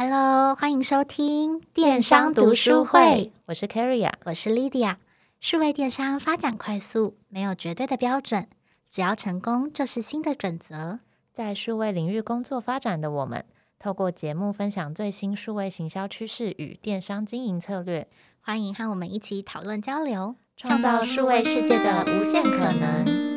Hello，欢迎收听电商读书会。我是 Carrie，我是 Lydia。数位电商发展快速，没有绝对的标准，只要成功就是新的准则。在数位领域工作发展的我们，透过节目分享最新数位行销趋势与电商经营策略，欢迎和我们一起讨论交流，创造数位世界的无限可能。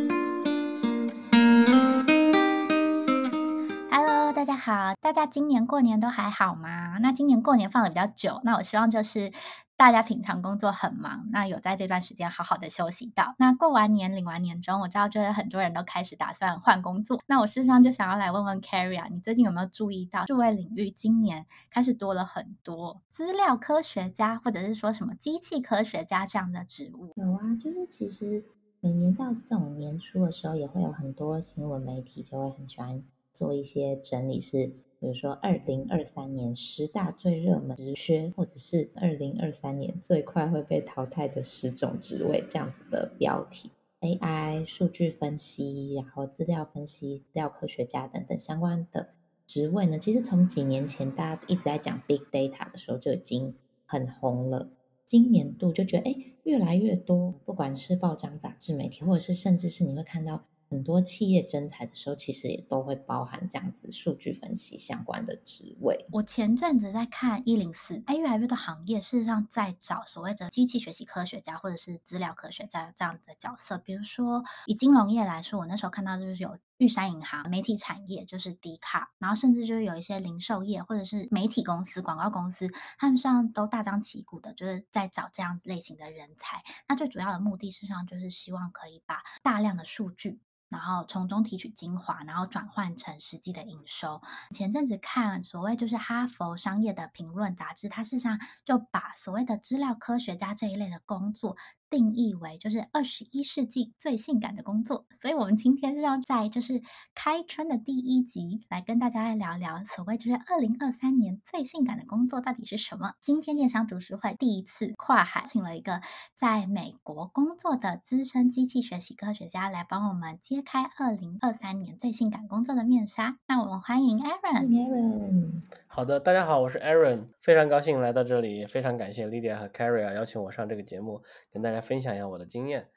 好，大家今年过年都还好吗？那今年过年放的比较久，那我希望就是大家平常工作很忙，那有在这段时间好好的休息到。那过完年领完年终，我知道就是很多人都开始打算换工作。那我事实上就想要来问问 Carrie 啊，你最近有没有注意到数位领域今年开始多了很多资料科学家，或者是说什么机器科学家这样的职务？有啊，就是其实每年到这种年初的时候，也会有很多新闻媒体就会很喜欢。做一些整理是，比如说二零二三年十大最热门职缺，或者是二零二三年最快会被淘汰的十种职位这样子的标题。AI 数据分析，然后资料分析、资料科学家等等相关的职位呢，其实从几年前大家一直在讲 Big Data 的时候就已经很红了。今年度就觉得，哎，越来越多，不管是报章、杂志、媒体，或者是甚至是你会看到。很多企业征才的时候，其实也都会包含这样子数据分析相关的职位。我前阵子在看一零四，哎，越来越多行业事实上在找所谓的机器学习科学家或者是资料科学家这样子的角色。比如说以金融业来说，我那时候看到就是有玉山银行、媒体产业就是 D 卡，然后甚至就是有一些零售业或者是媒体公司、广告公司，他们上都大张旗鼓的，就是在找这样子类型的人才。那最主要的目的，事实上就是希望可以把大量的数据。然后从中提取精华，然后转换成实际的营收。前阵子看所谓就是哈佛商业的评论杂志，它事实上就把所谓的资料科学家这一类的工作。定义为就是二十一世纪最性感的工作，所以我们今天是要在就是开春的第一集来跟大家来聊聊所谓就是二零二三年最性感的工作到底是什么。今天电商读书会第一次跨海请了一个在美国工作的资深机器学习科学家来帮我们揭开二零二三年最性感工作的面纱。那我们欢迎 Aaron。Aaron，好的，大家好，我是 Aaron，非常高兴来到这里，也非常感谢 Lydia 和 Carrie 邀请我上这个节目，跟大家。分享一下我的经验。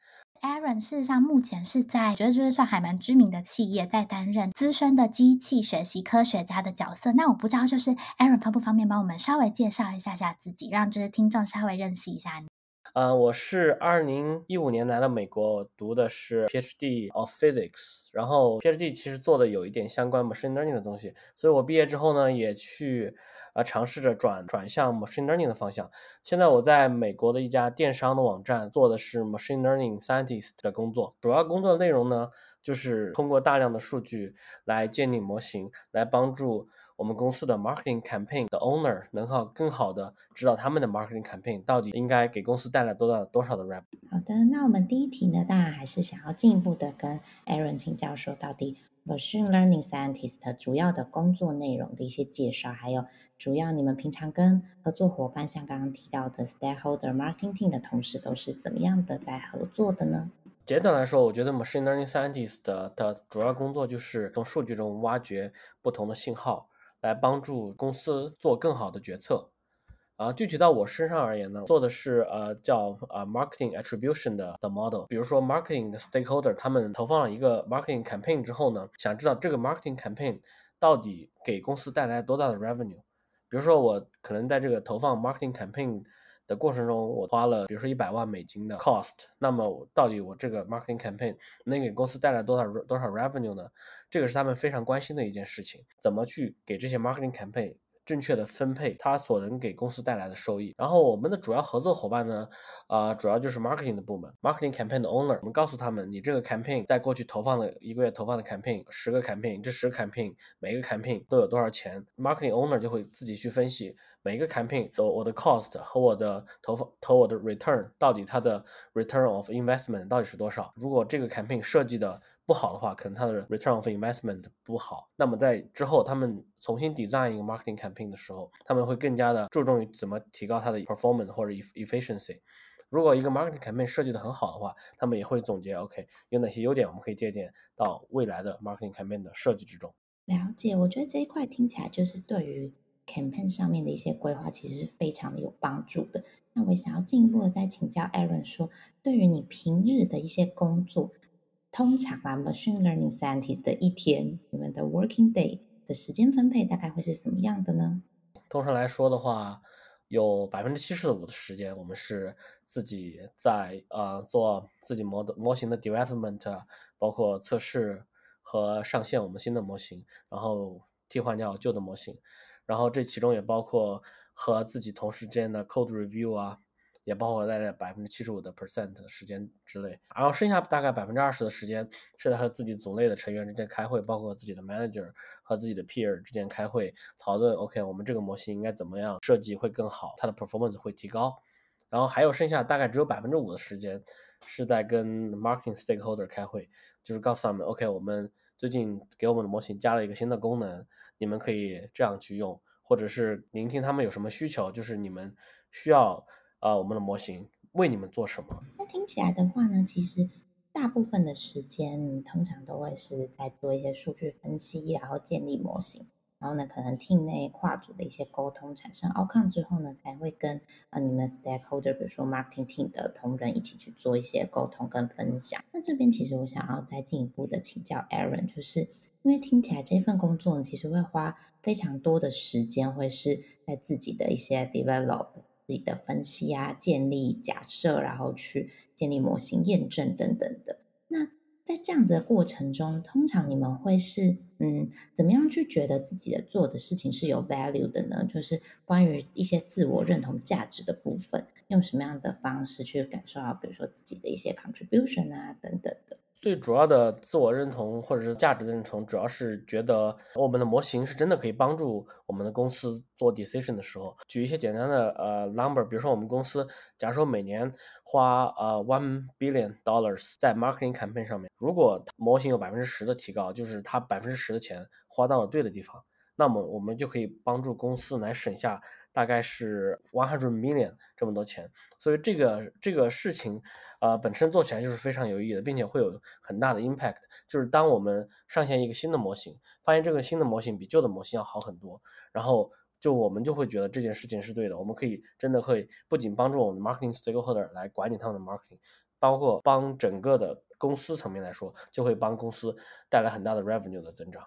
Aaron 事实上目前是在觉得就是上海蛮知名的企业，在担任资深的机器学习科学家的角色。那我不知道，就是 Aaron 方不方便帮我们稍微介绍一下下自己，让就是听众稍微认识一下你。呃，我是二零一五年来了美国，读的是 PhD of Physics，然后 PhD 其实做的有一点相关 machine learning 的东西，所以我毕业之后呢，也去。啊，尝试着转转向 machine learning 的方向。现在我在美国的一家电商的网站做的是 machine learning scientist 的工作，主要工作内容呢，就是通过大量的数据来建立模型，来帮助我们公司的 marketing campaign 的 owner 能够更好的知道他们的 marketing campaign 到底应该给公司带来多大多少的 rev。好的，那我们第一题呢，当然还是想要进一步的跟 Aaron 请教说，到底 machine learning scientist 主要的工作内容的一些介绍，还有。主要你们平常跟合作伙伴，像刚刚提到的 stakeholder marketing 的同事，都是怎么样的在合作的呢？简单来说，我觉得 machine learning scientist 的主要工作就是从数据中挖掘不同的信号，来帮助公司做更好的决策。啊，具体到我身上而言呢，做的是呃叫呃 marketing attribution 的的 model。比如说 marketing 的 stakeholder，他们投放了一个 marketing campaign 之后呢，想知道这个 marketing campaign 到底给公司带来多大的 revenue。比如说，我可能在这个投放 marketing campaign 的过程中，我花了比如说一百万美金的 cost，那么到底我这个 marketing campaign 能给公司带来多少多少 revenue 呢？这个是他们非常关心的一件事情，怎么去给这些 marketing campaign 正确的分配它所能给公司带来的收益。然后我们的主要合作伙伴呢，啊、主要就是 marketing 的部门，marketing campaign 的 owner。我们告诉他们，你这个 campaign 在过去投放的一个月投放的 campaign，十个 campaign，这十个 campaign 每个 campaign 都有多少钱？marketing owner 就会自己去分析每个 campaign 的我的 cost 和我的投放投我的 return 到底它的 return of investment 到底是多少？如果这个 campaign 设计的不好的话，可能它的 return of investment 不好。那么在之后，他们重新 design 一个 marketing campaign 的时候，他们会更加的注重于怎么提高它的 performance 或者 efficiency。如果一个 marketing campaign 设计的很好的话，他们也会总结 OK 有哪些优点，我们可以借鉴到未来的 marketing campaign 的设计之中。了解，我觉得这一块听起来就是对于 campaign 上面的一些规划，其实是非常的有帮助的。那我也想要进一步的再请教 Aaron 说，对于你平日的一些工作，通常啊，machine learning scientist 的一天，你们的 working day 的时间分配大概会是什么样的呢？通常来说的话，有百分之七十五的时间，我们是自己在呃做自己模的模型的 development，包括测试和上线我们新的模型，然后替换掉旧的模型，然后这其中也包括和自己同事之间的 code review 啊。也包括在这百分之七十五的 percent 时间之内，然后剩下大概百分之二十的时间是在和自己组内的成员之间开会，包括自己的 manager 和自己的 peer 之间开会讨论。OK，我们这个模型应该怎么样设计会更好，它的 performance 会提高。然后还有剩下大概只有百分之五的时间是在跟 marketing stakeholder 开会，就是告诉他们 OK，我们最近给我们的模型加了一个新的功能，你们可以这样去用，或者是聆听他们有什么需求，就是你们需要。呃，我们的模型为你们做什么？那听起来的话呢，其实大部分的时间，通常都会是在做一些数据分析，然后建立模型，然后呢，可能 team 内跨组的一些沟通，产生 outcome 之后呢，才会跟呃你们 stakeholder，比如说 marketing team 的同仁一起去做一些沟通跟分享。那这边其实我想要再进一步的请教 Aaron，就是因为听起来这份工作，其实会花非常多的时间，会是在自己的一些 develop。自己的分析啊，建立假设，然后去建立模型、验证等等的。那在这样子的过程中，通常你们会是嗯，怎么样去觉得自己的做的事情是有 value 的呢？就是关于一些自我认同价值的部分，用什么样的方式去感受到，比如说自己的一些 contribution 啊等等的。最主要的自我认同或者是价值的认同，主要是觉得我们的模型是真的可以帮助我们的公司做 decision 的时候。举一些简单的呃 number，比如说我们公司，假如说每年花呃 one billion dollars 在 marketing campaign 上面，如果模型有百分之十的提高，就是它百分之十的钱花到了对的地方，那么我们就可以帮助公司来省下。大概是 one hundred million 这么多钱，所以这个这个事情，呃，本身做起来就是非常有意义的，并且会有很大的 impact。就是当我们上线一个新的模型，发现这个新的模型比旧的模型要好很多，然后就我们就会觉得这件事情是对的。我们可以真的会不仅帮助我们的 marketing stakeholder 来管理他们的 marketing，包括帮整个的公司层面来说，就会帮公司带来很大的 revenue 的增长。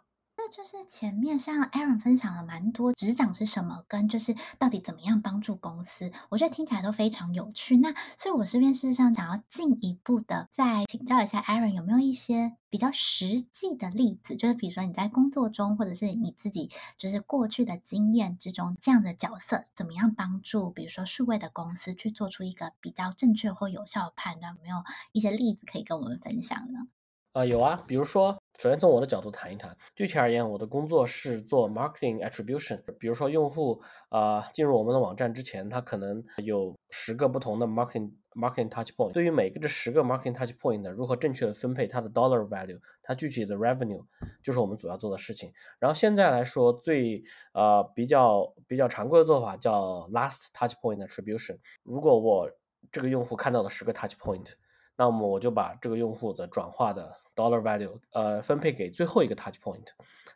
就是前面像 Aaron 分享了蛮多职掌是什么，跟就是到底怎么样帮助公司，我觉得听起来都非常有趣。那所以我这边事实上想要进一步的再请教一下 Aaron，有没有一些比较实际的例子，就是比如说你在工作中，或者是你自己就是过去的经验之中，这样的角色怎么样帮助，比如说数位的公司去做出一个比较正确或有效的判断，有没有一些例子可以跟我们分享呢？啊、有啊，比如说。首先从我的角度谈一谈，具体而言，我的工作是做 marketing attribution。比如说，用户啊、呃、进入我们的网站之前，他可能有十个不同的 marketing marketing touch point。对于每个这十个 marketing touch point，如何正确的分配它的 dollar value，它具体的 revenue，就是我们主要做的事情。然后现在来说，最呃比较比较常规的做法叫 last touch point attribution。如果我这个用户看到了十个 touch point，那么我就把这个用户的转化的 dollar value，呃，分配给最后一个 touch point，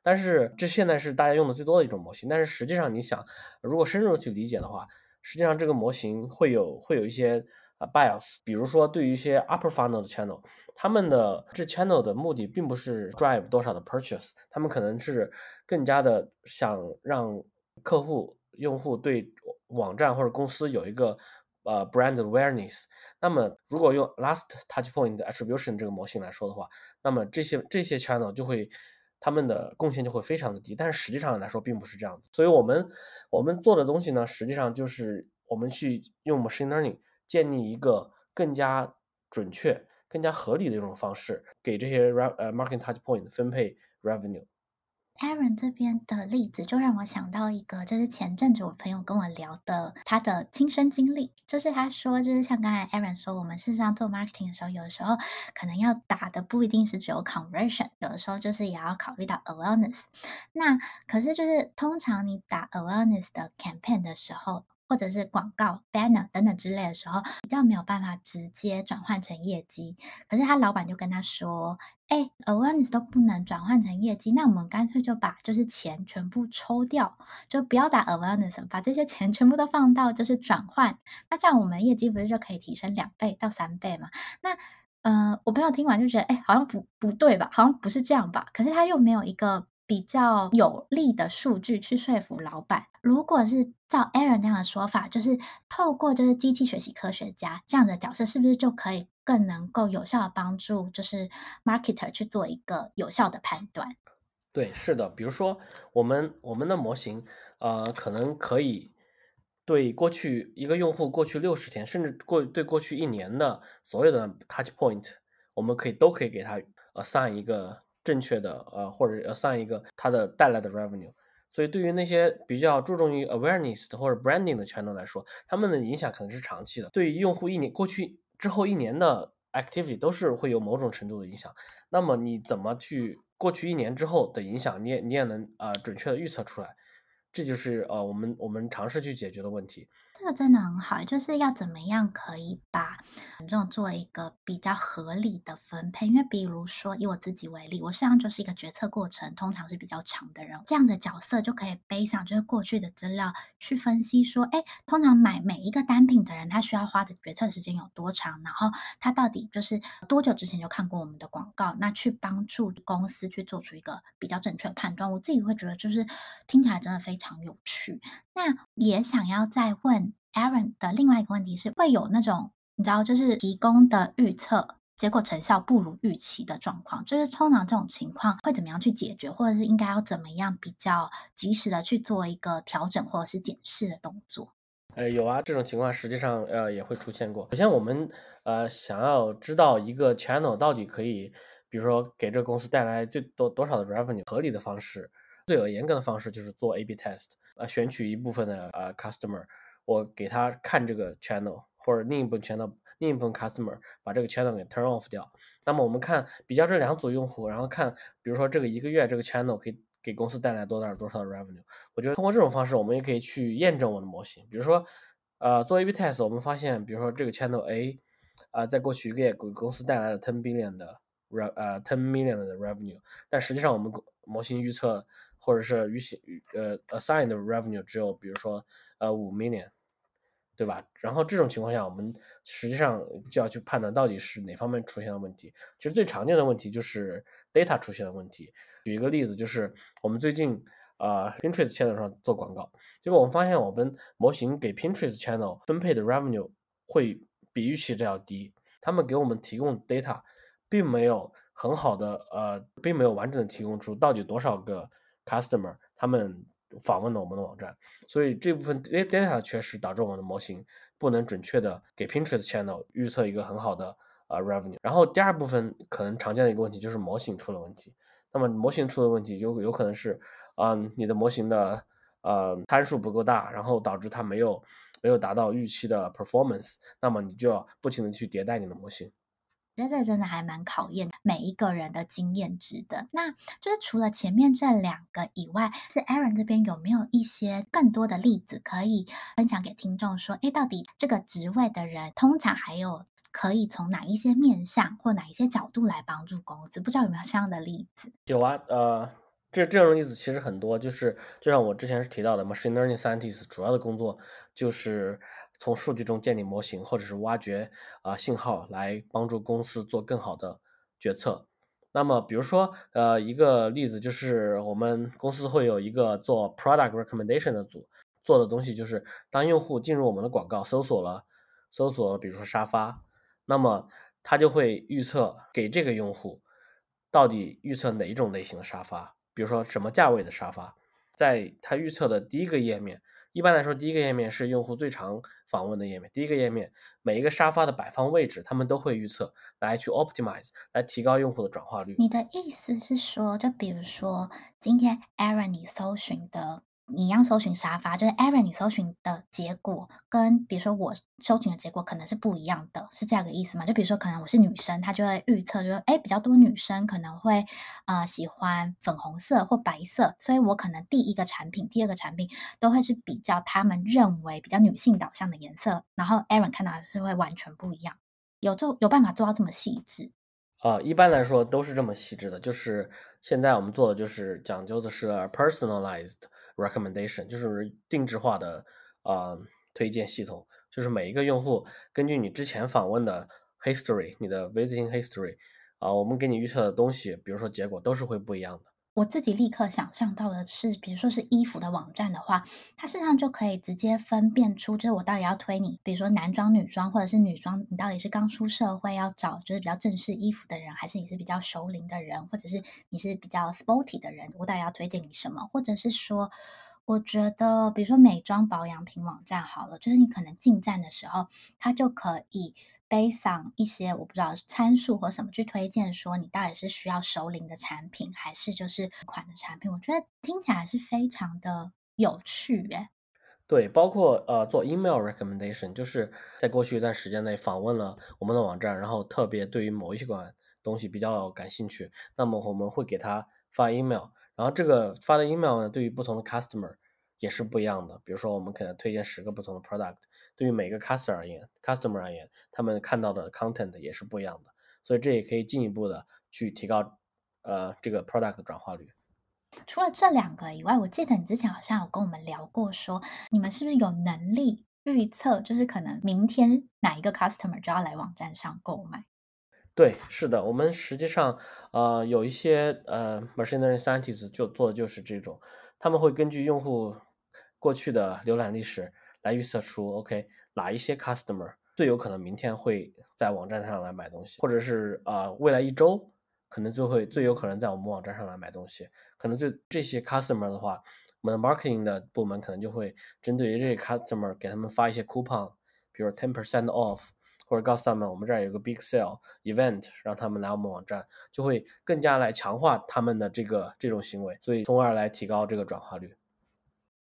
但是这现在是大家用的最多的一种模型。但是实际上，你想，如果深入去理解的话，实际上这个模型会有会有一些呃 bias。比如说，对于一些 upper funnel 的 channel，他们的这 channel 的目的并不是 drive 多少的 purchase，他们可能是更加的想让客户用户对网站或者公司有一个。呃，brand awareness。那么，如果用 last touch point attribution 这个模型来说的话，那么这些这些 channel 就会，他们的贡献就会非常的低。但是实际上来说，并不是这样子。所以我们我们做的东西呢，实际上就是我们去用 machine learning 建立一个更加准确、更加合理的一种方式，给这些 re 呃 marketing touch point 分配 revenue。Aaron 这边的例子就让我想到一个，就是前阵子我朋友跟我聊的他的亲身经历，就是他说，就是像刚才 Aaron 说，我们事实上做 marketing 的时候，有的时候可能要打的不一定是只有 conversion，有的时候就是也要考虑到 awareness。那可是就是通常你打 awareness 的 campaign 的时候，或者是广告 banner 等等之类的时候，比较没有办法直接转换成业绩。可是他老板就跟他说：“哎，awareness 都不能转换成业绩，那我们干脆就把就是钱全部抽掉，就不要打 awareness，把这些钱全部都放到就是转换。那这样我们业绩不是就可以提升两倍到三倍吗？那。”嗯、呃，我朋友听完就觉得，哎，好像不不对吧？好像不是这样吧？可是他又没有一个比较有力的数据去说服老板。如果是照 Aaron 这样的说法，就是透过就是机器学习科学家这样的角色，是不是就可以更能够有效的帮助就是 marketer 去做一个有效的判断？对，是的。比如说，我们我们的模型，呃，可能可以。对过去一个用户过去六十天，甚至过对过去一年的所有的 touch point，我们可以都可以给他 assign 一个正确的呃，或者上一个它的带来的 revenue。所以对于那些比较注重于 awareness 或者 branding 的 channel 来说，他们的影响可能是长期的。对于用户一年过去之后一年的 activity 都是会有某种程度的影响。那么你怎么去过去一年之后的影响，你也你也能、呃、准确的预测出来。这就是呃，我们我们尝试去解决的问题。这个真的很好，就是要怎么样可以把这种做一个比较合理的分配。因为比如说以我自己为例，我实际上就是一个决策过程通常是比较长的人，这样的角色就可以背上就是过去的资料去分析说，哎，通常买每一个单品的人，他需要花的决策时间有多长，然后他到底就是多久之前就看过我们的广告，那去帮助公司去做出一个比较正确的判断。我自己会觉得就是听起来真的非常。有趣，那也想要再问 Aaron 的另外一个问题是，会有那种你知道，就是提供的预测结果成效不如预期的状况，就是通常这种情况会怎么样去解决，或者是应该要怎么样比较及时的去做一个调整或者是检视的动作？呃，有啊，这种情况实际上呃也会出现过。首先，我们呃想要知道一个 channel 到底可以，比如说给这个公司带来最多多少的 revenue，合理的方式。最有严格的方式就是做 A/B test，呃，选取一部分的呃 customer，我给他看这个 channel，或者另一部分 channel，另一部分 customer 把这个 channel 给 turn off 掉。那么我们看比较这两组用户，然后看，比如说这个一个月这个 channel 可以给公司带来多少多少的 revenue。我觉得通过这种方式，我们也可以去验证我的模型。比如说，呃，做 A/B test，我们发现，比如说这个 channel A，啊、在过去一个月给公司带来了 ten billion 的 re 呃 ten million 的 revenue，但实际上我们模型预测。或者是预期呃 assigned revenue 只有比如说呃五 million，对吧？然后这种情况下，我们实际上就要去判断到底是哪方面出现了问题。其实最常见的问题就是 data 出现了问题。举一个例子，就是我们最近啊、呃、Pinterest channel 上做广告，结果我们发现我们模型给 Pinterest channel 分配的 revenue 会比预期的要低。他们给我们提供 data 并没有很好的呃，并没有完整的提供出到底多少个。Customer 他们访问了我们的网站，所以这部分 data 的缺失导致我们的模型不能准确的给 Pinterest channel 预测一个很好的呃 revenue。然后第二部分可能常见的一个问题就是模型出了问题。那么模型出了问题有有可能是，嗯，你的模型的呃参数不够大，然后导致它没有没有达到预期的 performance。那么你就要不停的去迭代你的模型。我觉得这真的还蛮考验每一个人的经验值的。那就是除了前面这两个以外，是 Aaron 这边有没有一些更多的例子可以分享给听众？说，哎，到底这个职位的人通常还有可以从哪一些面向或哪一些角度来帮助公司？不知道有没有这样的例子？有啊，呃，这这种例子其实很多，就是就像我之前是提到的，machine learning scientist 主要的工作就是。从数据中建立模型，或者是挖掘啊、信号，来帮助公司做更好的决策。那么，比如说，呃，一个例子就是我们公司会有一个做 product recommendation 的组，做的东西就是，当用户进入我们的广告，搜索了，搜索了，比如说沙发，那么他就会预测给这个用户到底预测哪一种类型的沙发，比如说什么价位的沙发，在他预测的第一个页面。一般来说，第一个页面是用户最常访问的页面。第一个页面每一个沙发的摆放位置，他们都会预测来去 optimize，来提高用户的转化率。你的意思是说，就比如说今天 Aaron 你搜寻的你一样搜寻沙发，就是 Aaron 你搜寻的结果跟比如说我搜寻的结果可能是不一样的，是这样的意思吗？就比如说可能我是女生，她就会预测就是哎比较多女生可能会呃喜欢粉红色或白色，所以我可能第一个产品、第二个产品都会是比较他们认为比较女性导向的颜色，然后 Aaron 看到的是会完全不一样。有做有办法做到这么细致？啊，一般来说都是这么细致的。就是现在我们做的就是讲究的是 personalized recommendation，就是定制化的啊、推荐系统。就是每一个用户根据你之前访问的 history，你的 visiting history 啊、我们给你预测的东西，比如说结果都是会不一样的。我自己立刻想象到的是，比如说是衣服的网站的话，它事实上就可以直接分辨出，就是我到底要推你，比如说男装、女装，或者是女装，你到底是刚出社会要找就是比较正式衣服的人，还是你是比较熟龄的人，或者是你是比较 sporty 的人，我到底要推荐你什么？或者是说，我觉得比如说美妆保养品网站好了，就是你可能进站的时候，它就可以。Based on 一些我不知道参数或什么去推荐，说你到底是需要熟龄的产品，还是就是款的产品？我觉得听起来是非常的有趣耶。对，包括呃做 email recommendation，就是在过去一段时间内访问了我们的网站，然后特别对于某一款东西比较感兴趣，那么我们会给他发 email，然后这个发的 email 呢，对于不同的 customer。也是不一样的，比如说我们可能推荐十个不同的 product，对于每个 customer 而言，customer 而言，他们看到的 content 也是不一样的，所以这也可以进一步的去提高呃这个 product 的转化率。除了这两个以外，我记得你之前好像有跟我们聊过说，说你们是不是有能力预测，就是可能明天哪一个 customer 就要来网站上购买？对，是的，我们实际上呃有一些呃 machine learning scientists 就做的就是这种，他们会根据用户。过去的浏览历史来预测出，OK，哪一些 customer 最有可能明天会在网站上来买东西，或者是啊、呃，未来一周可能就会最有可能在我们网站上来买东西。可能就这些 customer 的话，我们的 marketing 的部门可能就会针对于这些 customer 给他们发一些 coupon，比如 ten percent off，或者告诉他们我们这儿有个 big sale event，让他们来我们网站，就会更加来强化他们的这个这种行为，所以从而来提高这个转化率。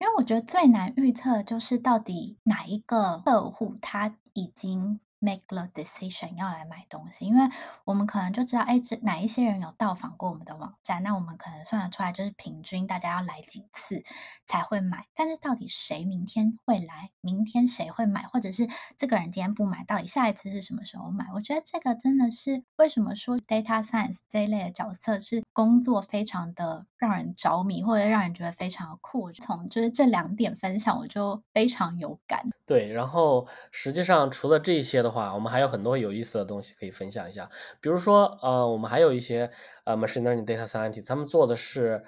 因为我觉得最难预测的就是到底哪一个客户他已经 make the decision 要来买东西，因为我们可能就知道，哎，这哪一些人有到访过我们的网站，那我们可能算得出来，就是平均大家要来几次才会买。但是到底谁明天会来，明天谁会买，或者是这个人今天不买，到底下一次是什么时候买？我觉得这个真的是为什么说 data science 这一类的角色是工作非常的让人着迷，或者让人觉得非常的酷。从就是这两点分享，我就非常有感。对，然后实际上除了这些的。话，我们还有很多有意思的东西可以分享一下。比如说，呃，我们还有一些呃，machine learning data scientist，他们做的是，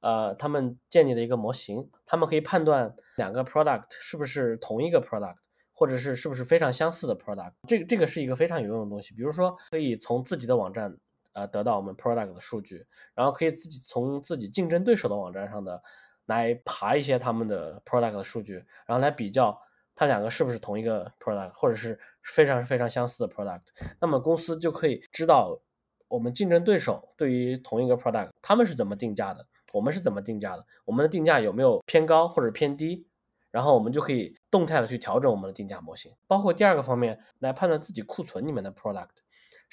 呃，他们建立的一个模型，他们可以判断两个 product 是不是同一个 product，或者是是不是非常相似的 product。这个这个是一个非常有用的东西。比如说，可以从自己的网站呃得到我们 product 的数据，然后可以自己从自己竞争对手的网站上的来爬一些他们的 product 的数据，然后来比较。它两个是不是同一个 product，或者是非常非常相似的 product？那么公司就可以知道我们竞争对手对于同一个 product，他们是怎么定价的，我们是怎么定价的，我们的定价有没有偏高或者偏低？然后我们就可以动态的去调整我们的定价模型。包括第二个方面来判断自己库存里面的 product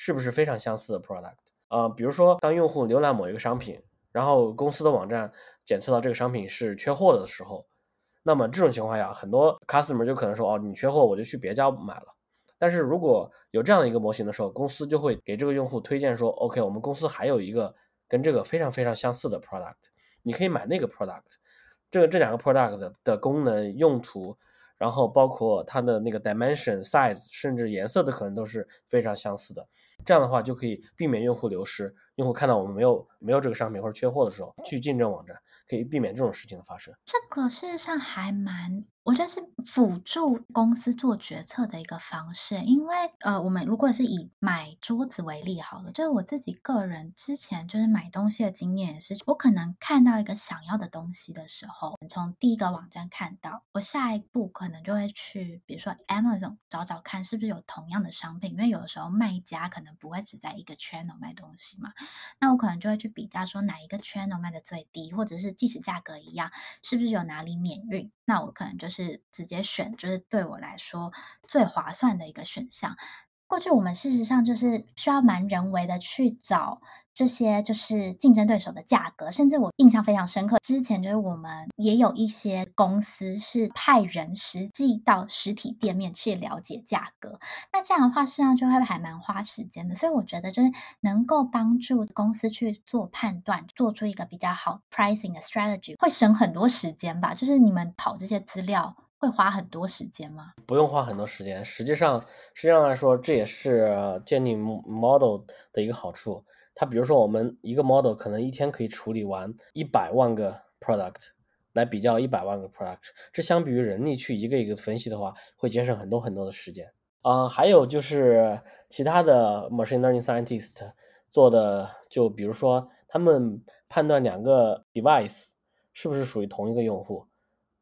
是不是非常相似的 product。呃，比如说当用户浏览某一个商品，然后公司的网站检测到这个商品是缺货的时候。那么这种情况下，很多 customer 就可能说，哦，你缺货，我就去别家买了。但是如果有这样的一个模型的时候，公司就会给这个用户推荐说，OK，我们公司还有一个跟这个非常非常相似的 product，你可以买那个 product。这个这两个 product 的功能、用途，然后包括它的那个 dimension、size，甚至颜色的可能都是非常相似的。这样的话就可以避免用户流失。用户看到我们没有没有这个商品或者缺货的时候，去竞争网站。可以避免这种事情的发生。这个事实上还蛮我觉得是辅助公司做决策的一个方式，因为呃，我们如果是以买桌子为例好了，就是我自己个人之前就是买东西的经验也是，我可能看到一个想要的东西的时候，从第一个网站看到，我下一步可能就会去，比如说 Amazon 找找看是不是有同样的商品，因为有的时候卖家可能不会只在一个 channel 卖东西嘛，那我可能就会去比较说哪一个 channel 卖的最低，或者是即使价格一样，是不是有哪里免运，那我可能就是。是直接选，就是对我来说最划算的一个选项。过去我们事实上就是需要蛮人为的去找这些就是竞争对手的价格，甚至我印象非常深刻，之前就是我们也有一些公司是派人实际到实体店面去了解价格，那这样的话实际上就会还蛮花时间的。所以我觉得就是能够帮助公司去做判断，做出一个比较好 pricing 的 strategy，会省很多时间吧？就是你们跑这些资料。会花很多时间吗？不用花很多时间，实际上，实际上来说，这也是建立 model 的一个好处。它比如说，我们一个 model 可能一天可以处理完一百万个 product，来比较一百万个 product，这相比于人力去一个一个分析的话，会节省很多很多的时间。啊、还有就是其他的 machine learning scientist 做的，就比如说他们判断两个 device 是不是属于同一个用户。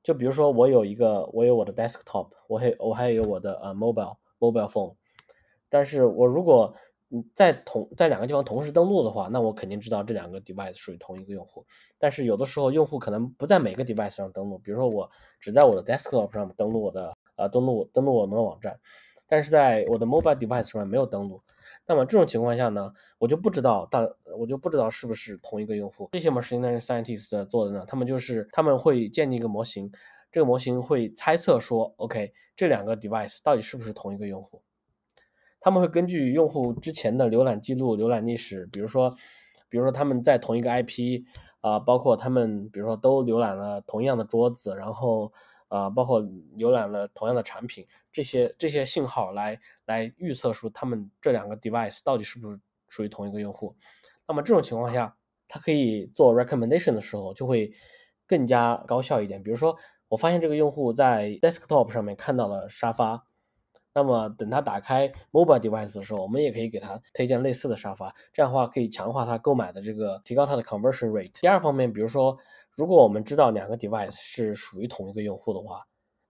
就比如说，我有一个，我有我的 desktop，我还我还有我的呃 mobile mobile phone，但是我如果嗯在同在两个地方同时登录的话，那我肯定知道这两个 device 属于同一个用户。但是有的时候用户可能不在每个 device 上登录，比如说我只在我的 desktop 上登录我的呃登录登录我们的网站，但是在我的 mobile device 上面没有登录。那么这种情况下呢，我就不知道大，我就不知道是不是同一个用户。这些 machine learning scientists 做的呢，他们就是他们会建立一个模型，这个模型会猜测说，OK，这两个 device 到底是不是同一个用户？他们会根据用户之前的浏览记录、浏览历史，比如说，比如说他们在同一个 IP 啊、包括他们比如说都浏览了同样的桌子，然后。啊、包括浏览了同样的产品，这些这些信号来来预测出他们这两个 device 到底是不是属于同一个用户。那么这种情况下，它可以做 recommendation 的时候就会更加高效一点。比如说，我发现这个用户在 desktop 上面看到了沙发，那么等他打开 mobile device 的时候，我们也可以给他推荐类似的沙发，这样的话可以强化他购买的这个，提高他的 conversion rate。第二方面，比如说。如果我们知道两个 device 是属于同一个用户的话，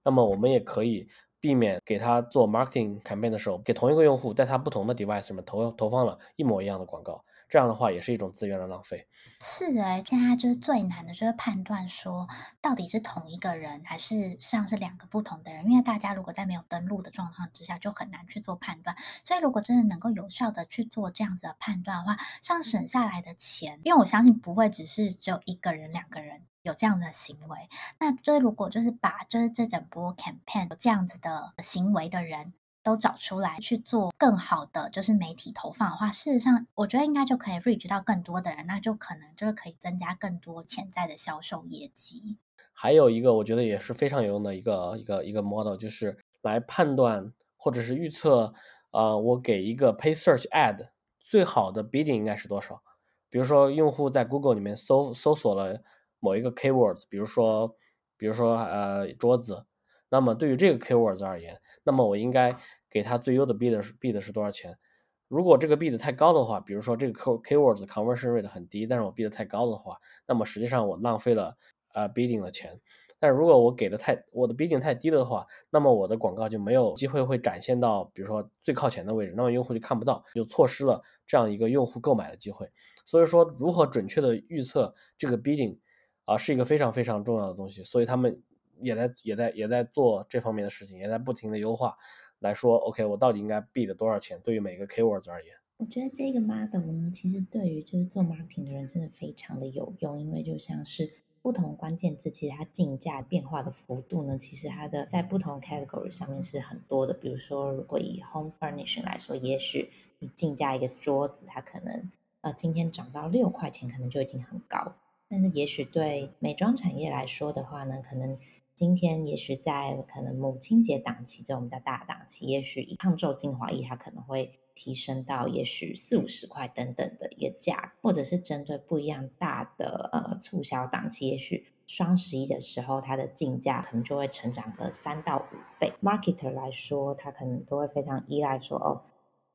那么我们也可以避免给他做 marketing campaign 的时候，给同一个用户在他不同的 device 上面投投放了一模一样的广告，这样的话也是一种资源的浪费。是哎，现在就是最难的就是判断说到底是同一个人还是像是两个不同的人，因为大家如果在没有登录的状况之下，就很难去做判断。所以如果真的能够有效的去做这样子的判断的话，像省下来的钱，因为我相信不会只是只有一个人、两个人。有这样的行为，那这如果就是把就是这整波 campaign 有这样子的行为的人都找出来去做更好的就是媒体投放的话，事实上我觉得应该就可以 reach 到更多的人，那就可能就可以增加更多潜在的销售业绩。还有一个我觉得也是非常有用的一个一个一个 model，就是来判断或者是预测，呃，我给一个 pay search ad 最好的 bidding 应该是多少？比如说用户在 Google 里面搜搜索了。某一个 keywords，比如说，比如说呃桌子，那么对于这个 keywords 而言，那么我应该给他最优的 bid 是 bid 是多少钱？如果这个 bid 太高的话，比如说这个 keywords conversion rate 很低，但是我 bid 太高的话，那么实际上我浪费了呃 bidding 的钱。但如果我给的太我的 bidding 太低了的话，那么我的广告就没有机会会展现到比如说最靠前的位置，那么用户就看不到，就错失了这样一个用户购买的机会。所以说，如何准确的预测这个 bidding？啊，是一个非常非常重要的东西，所以他们也在也在也在做这方面的事情，也在不停的优化，来说，OK，我到底应该 bid 多少钱？对于每个 keywords 而言，我觉得这个 model 呢，其实对于就是做 marketing 的人真的非常的有用，因为就像是不同关键字，其实它竞价变化的幅度呢，其实它的在不同 category 上面是很多的。比如说，如果以 home furnishing 来说，也许你竞价一个桌子，它可能呃今天涨到六块钱，可能就已经很高。但是，也许对美妆产业来说的话呢，可能今天也许在可能母亲节档期这种比较大档期，也许一抗皱精华液它可能会提升到也许四五十块等等的一个价，或者是针对不一样大的呃促销档期，也许双十一的时候，它的进价可能就会成长个三到五倍。Marketer 来说，他可能都会非常依赖说哦。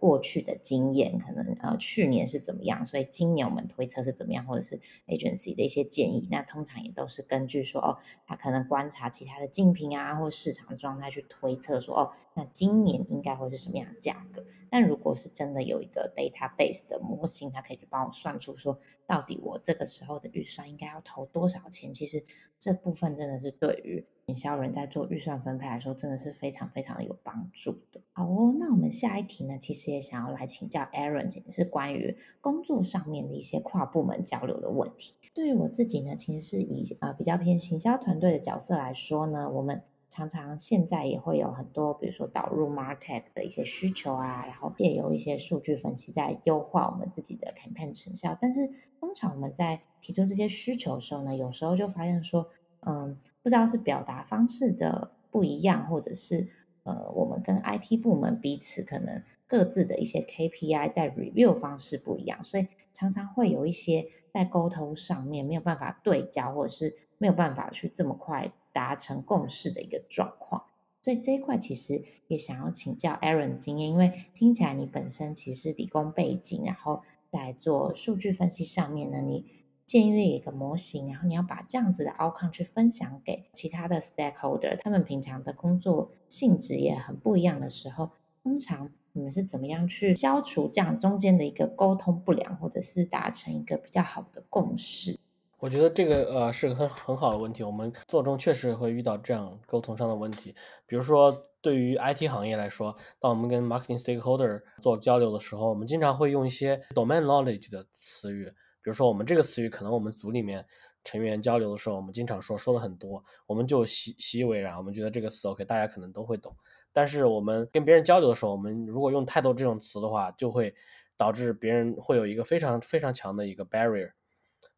过去的经验可能呃去年是怎么样，所以今年我们推测是怎么样，或者是 agency 的一些建议，那通常也都是根据说哦，他可能观察其他的竞品啊，或市场状态去推测说哦，那今年应该会是什么样的价格。但如果是真的有一个 database 的模型，它可以去帮我算出说，到底我这个时候的预算应该要投多少钱，其实这部分真的是对于。营销人在做预算分配来说，真的是非常非常有帮助的。好哦，那我们下一题呢，其实也想要来请教 Aaron，是关于工作上面的一些跨部门交流的问题。对于我自己呢，其实是以呃比较偏行销团队的角色来说呢，我们常常现在也会有很多，比如说导入 MarTech 的一些需求啊，然后借由一些数据分析在优化我们自己的 campaign 成效。但是通常我们在提出这些需求的时候呢，有时候就发现说，嗯。不知道是表达方式的不一样，或者是呃，我们跟 IT 部门彼此可能各自的一些 KPI 在 review 方式不一样，所以常常会有一些在沟通上面没有办法对焦，或者是没有办法去这么快达成共识的一个状况。所以这一块其实也想要请教 Aaron 的经验，因为听起来你本身其实理工背景，然后在做数据分析上面呢，你。建立一个模型，然后你要把这样子的 outcome 去分享给其他的 stakeholder，他们平常的工作性质也很不一样的时候，通常你们是怎么样去消除这样中间的一个沟通不良，或者是达成一个比较好的共识？我觉得这个呃是个很很好的问题，我们做中确实会遇到这样沟通上的问题。比如说对于 IT 行业来说，当我们跟 marketing stakeholder 做交流的时候，我们经常会用一些 domain knowledge 的词语。比如说，我们这个词语可能我们组里面成员交流的时候，我们经常说说的很多，我们就习习以为然，我们觉得这个词 OK，大家可能都会懂。但是我们跟别人交流的时候，我们如果用太多这种词的话，就会导致别人会有一个非常非常强的一个 barrier。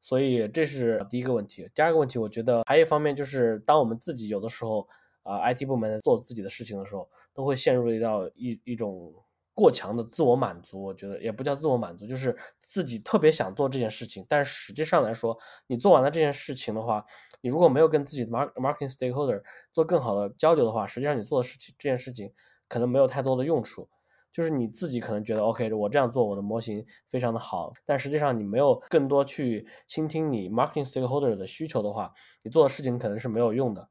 所以这是第一个问题。第二个问题，我觉得还有一方面就是，当我们自己有的时候啊，，IT 部门在做自己的事情的时候，都会陷入到一一种。过强的自我满足，我觉得也不叫自我满足，就是自己特别想做这件事情，但实际上来说，你做完了这件事情的话，你如果没有跟自己的 marketing stakeholder 做更好的交流的话，实际上你做的事情这件事情可能没有太多的用处。就是你自己可能觉得 OK，我这样做我的模型非常的好，但实际上你没有更多去倾听你 marketing stakeholder 的需求的话，你做的事情可能是没有用的。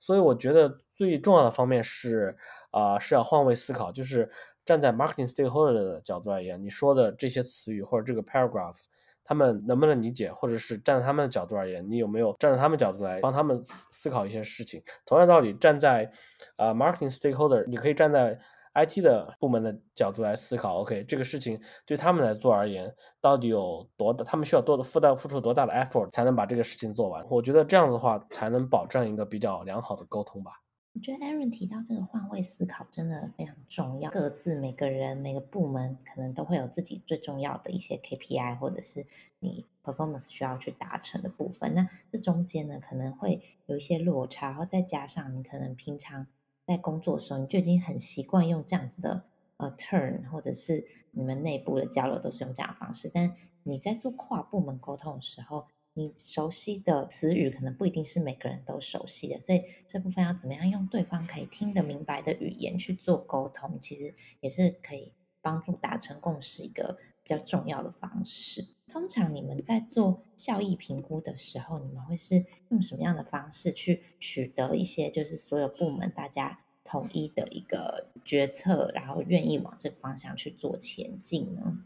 所以我觉得最重要的方面是啊、是要换位思考，就是。站在 marketing stakeholder 的角度而言，你说的这些词语或者这个 paragraph，他们能不能理解？或者是站在他们的角度而言，你有没有站在他们角度来帮他们思思考一些事情？同样道理，站在、呃、marketing stakeholder，你可以站在 IT 的部门的角度来思考。OK，这个事情对他们来做而言，到底有多大？他们需要多的付到付出多大的 effort 才能把这个事情做完？我觉得这样子的话，才能保证一个比较良好的沟通吧。我觉得 Aaron 提到这个换位思考真的非常重要。各自每个人每个部门可能都会有自己最重要的一些 KPI，或者是你 performance 需要去达成的部分。那这中间呢，可能会有一些落差，然后再加上你可能平常在工作的时候，你就已经很习惯用这样子的呃 turn，或者是你们内部的交流都是用这样的方式。但你在做跨部门沟通的时候，你熟悉的词语可能不一定是每个人都熟悉的，所以这部分要怎么样用对方可以听得明白的语言去做沟通，其实也是可以帮助达成共识一个比较重要的方式。通常你们在做效益评估的时候，你们会是用什么样的方式去取得一些就是所有部门大家统一的一个决策，然后愿意往这个方向去做前进呢？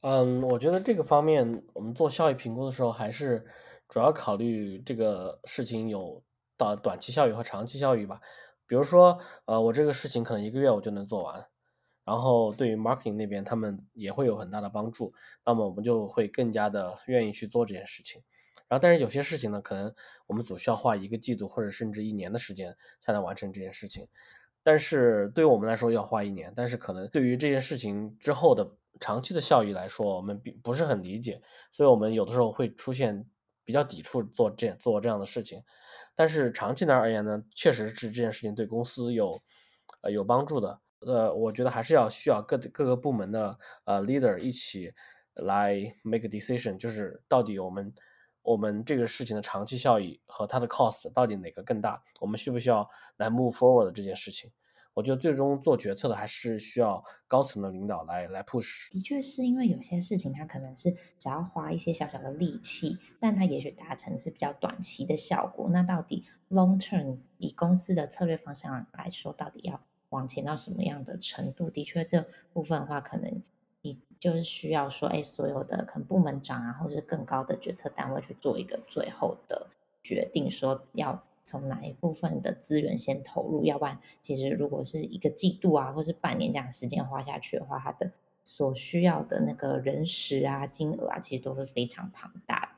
嗯，我觉得这个方面，我们做效益评估的时候，还是主要考虑这个事情有到短期效益和长期效益吧。比如说，呃，我这个事情可能一个月我就能做完，然后对于 marketing 那边他们也会有很大的帮助，那么我们就会更加的愿意去做这件事情。然后，但是有些事情呢，可能我们组需要花一个季度或者甚至一年的时间才能完成这件事情。但是对于我们来说要花一年，但是可能对于这件事情之后的。长期的效益来说，我们并不是很理解，所以我们有的时候会出现比较抵触做这做这样的事情。但是长期的而言呢，确实是这件事情对公司有呃有帮助的。呃，我觉得还是要需要各各个部门的呃 leader 一起来 make a decision，就是到底我们我们这个事情的长期效益和它的 cost 到底哪个更大？我们需不需要来 move forward 这件事情？我觉得最终做决策的还是需要高层的领导来来 push。的确是因为有些事情它可能是只要花一些小小的力气，但它也许达成是比较短期的效果。那到底 long term 以公司的策略方向来说，到底要往前到什么样的程度？的确这部分的话，可能你就是需要说，哎，所有的可能部门长啊，或者更高的决策单位去做一个最后的决定，说要从哪一部分的资源先投入。要不然，其实如果是一个季度啊，或是半年这样时间花下去的话，它的所需要的那个人时啊、金额啊，其实都是非常庞大的。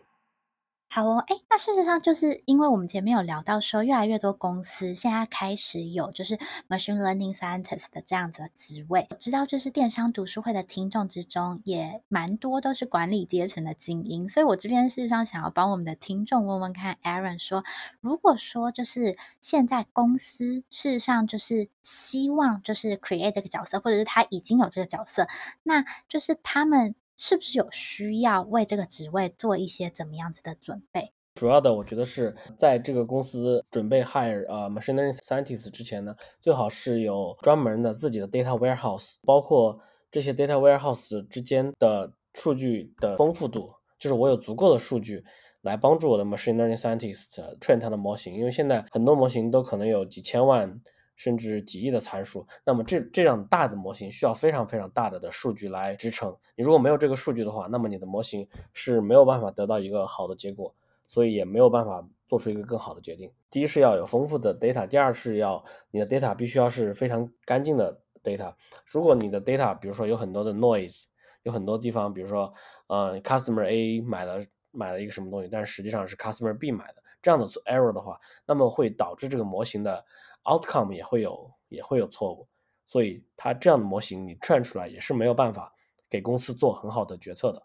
好哦，哎，那事实上就是因为我们前面有聊到说，越来越多公司现在开始有就是 machine learning scientist 的这样子的职位。我知道就是电商读书会的听众之中也蛮多都是管理阶层的精英，所以我这边事实上想要帮我们的听众问问看，Aaron 说，如果说就是现在公司事实上就是希望就是 create 这个角色，或者是他已经有这个角色，那就是他们。是不是有需要为这个职位做一些怎么样子的准备？主要的，我觉得是在这个公司准备 hire 啊、machine learning scientist 之前呢，最好是有专门的自己的 data warehouse，包括这些 data warehouse 之间的数据的丰富度，就是我有足够的数据来帮助我的 machine learning scientist train 它的模型，因为现在很多模型都可能有几千万。甚至几亿的参数，那么这这样大的模型需要非常非常大的的数据来支撑。你如果没有这个数据的话，那么你的模型是没有办法得到一个好的结果，所以也没有办法做出一个更好的决定。第一是要有丰富的 data，第二是要你的 data 必须要是非常干净的 data。如果你的 data 比如说有很多的 noise，有很多地方，比如说呃 customer A 买了买了一个什么东西，但是实际上是 customer B 买的，这样的 error 的话，那么会导致这个模型的。Outcome 也会有也会有错误，所以它这样的模型你 train 出来也是没有办法给公司做很好的决策的。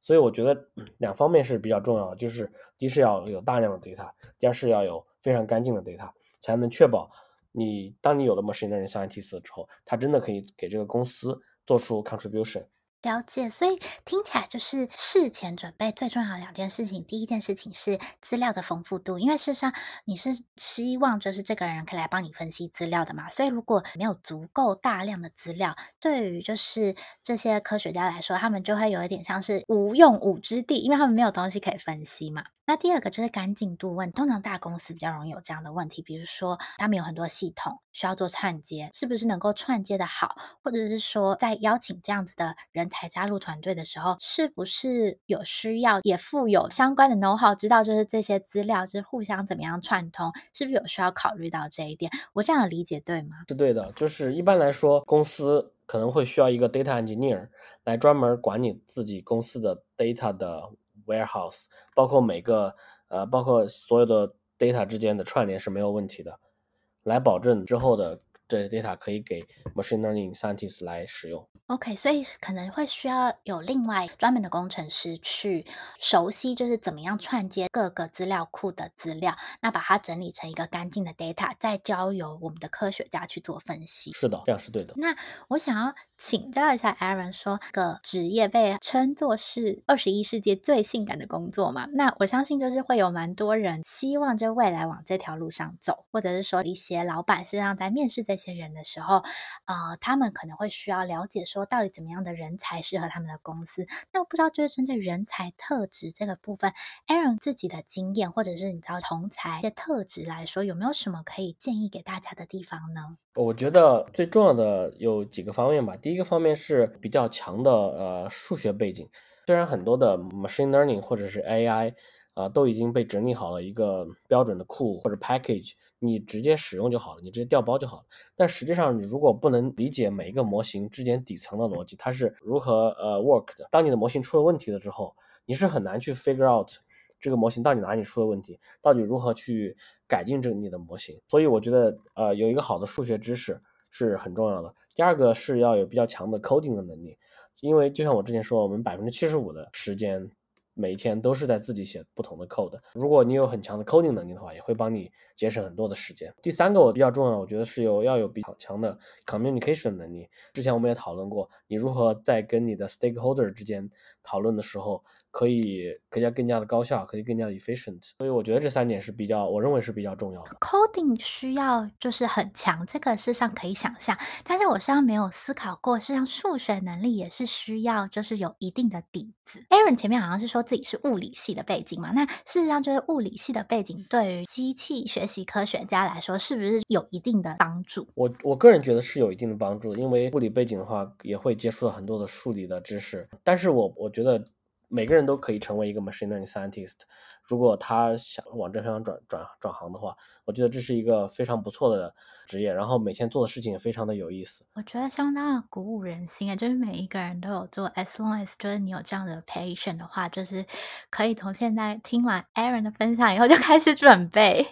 所以我觉得两方面是比较重要的，就是第一是要有大量的 data，第二是要有非常干净的 data，才能确保你当你有了 machine learning scientist 之后，它真的可以给这个公司做出 contribution。了解，所以听起来就是事前准备最重要的两件事情。第一件事情是资料的丰富度，因为事实上你是希望就是这个人可以来帮你分析资料的嘛。所以如果没有足够大量的资料，对于就是这些科学家来说，他们就会有一点像是无用武之地，因为他们没有东西可以分析嘛。那第二个就是干净度问，通常大公司比较容易有这样的问题，比如说他们有很多系统需要做串接，是不是能够串接的好，或者是说在邀请这样子的人才加入团队的时候，是不是有需要也附有相关的 know how，知道就是这些资料就是互相怎么样串通，是不是有需要考虑到这一点？我这样的理解对吗？是对的，就是一般来说，公司可能会需要一个 data engineer 来专门管理自己公司的 data 的。Warehouse 包括每个呃，包括所有的 data 之间的串联是没有问题的，来保证之后的这些 data 可以给 machine learning scientists 来使用。OK，所以可能会需要有另外专门的工程师去熟悉，就是怎么样串接各个资料库的资料，那把它整理成一个干净的 data，再交由我们的科学家去做分析。是的，这样是对的。那我想要。请教一下 Aaron，说个职业被称作是二十一世纪最性感的工作嘛？那我相信就是会有蛮多人希望就未来往这条路上走，或者是说一些老板身上在面试这些人的时候，呃，他们可能会需要了解说到底怎么样的人才适合他们的公司。那我不知道就是针对人才特质这个部分，Aaron 自己的经验或者是你知道同才的特质来说，有没有什么可以建议给大家的地方呢？我觉得最重要的有几个方面吧。第一一个方面是比较强的呃数学背景，虽然很多的 machine learning 或者是 AI 啊、都已经被整理好了一个标准的库或者 package，你直接使用就好了，你直接调包就好了。但实际上你如果不能理解每一个模型之间底层的逻辑，它是如何呃 work 的，当你的模型出了问题了之后，你是很难去 figure out 这个模型到底哪里出了问题，到底如何去改进这个你的模型。所以我觉得呃有一个好的数学知识是很重要的。第二个是要有比较强的 coding 的能力，因为就像我之前说，我们百分之七十五的时间每一天都是在自己写不同的 code。如果你有很强的 coding 能力的话，也会帮你节省很多的时间。第三个我比较重要，我觉得是有要有比较强的 communication 能力。之前我们也讨论过，你如何在跟你的 stakeholder 之间讨论的时候，可以更加更加的高效，可以更加的 efficient。所以我觉得这三点是比较，我认为是比较重要的。Coding 需要就是很强，这个事实上可以想象。但是我实际上没有思考过，事实上数学能力也是需要，就是有一定的底子。Aaron 前面好像是说自己是物理系的背景嘛，那事实上就是物理系的背景对于机器学习科学家来说，是不是有一定的帮助？我我个人觉得是有一定的帮助，因为物理背景的话也会接触到很多的数理的知识。但是我我觉得。每个人都可以成为一个 machine learning scientist，如果他想往这方向转转转行的话，我觉得这是一个非常不错的职业，然后每天做的事情也非常的有意思。我觉得相当的鼓舞人心啊，就是每一个人都有做，as long as 就是你有这样的 passion 的话，就是可以从现在听完 Aaron 的分享以后就开始准备。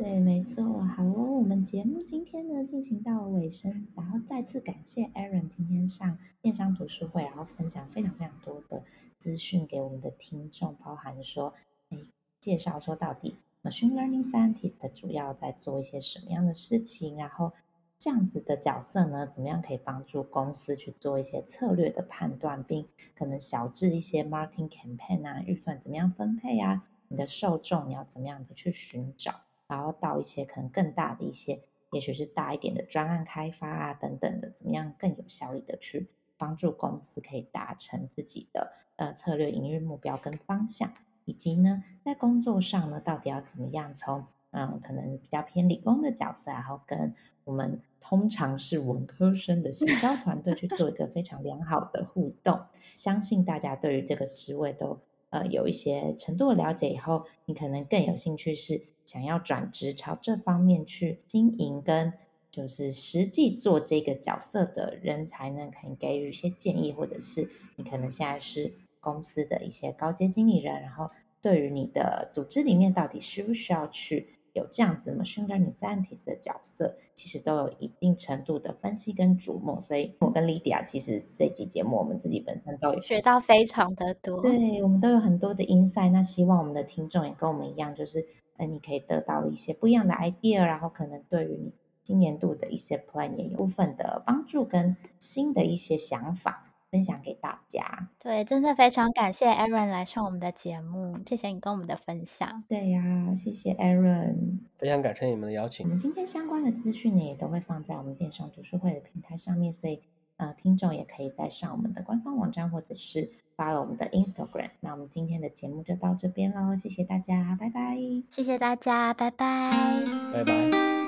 对，没错，好哦，我们节目今天呢进行到尾声，然后再次感谢 Aaron 今天上电商读书会，然后分享非常非常多的。资讯给我们的听众，包含说，哎，介绍说到底，machine learning scientist 主要在做一些什么样的事情，然后这样子的角色呢，怎么样可以帮助公司去做一些策略的判断，并可能小至一些 marketing campaign 啊，预算怎么样分配啊，你的受众你要怎么样的去寻找，然后到一些可能更大的一些，也许是大一点的专案开发啊等等的，怎么样更有效率的去帮助公司可以达成自己的。呃，策略、营运目标跟方向，以及呢，在工作上呢，到底要怎么样从嗯，可能比较偏理工的角色，然后跟我们通常是文科生的行销团队去做一个非常良好的互动。相信大家对于这个职位都呃有一些程度的了解以后，你可能更有兴趣是想要转职朝这方面去经营，跟就是实际做这个角色的人才呢，可以给予一些建议，或者是你可能现在是。公司的一些高阶经理人，然后对于你的组织里面到底需不需要去有这样子 machine learning scientist 的角色，其实都有一定程度的分析跟琢磨。所以，我跟 Lydia 其实这期节目我们自己本身都有学到非常的多，对，我们都有很多的 insight。那希望我们的听众也跟我们一样，就是呃，你可以得到一些不一样的 idea，然后可能对于你今年度的一些 plan 也有部分的帮助跟新的一些想法。分享给大家。对，真的非常感谢 Aaron 来上我们的节目，谢谢你跟我们的分享。对呀，谢谢 Aaron，非常感谢你们的邀请。我们今天相关的资讯呢，也都会放在我们电商读书会的平台上面，所以呃，听众也可以在上我们的官方网站，或者是 follow 我们的 Instagram。那我们今天的节目就到这边喽，谢谢大家，拜拜。谢谢大家，拜拜，拜拜。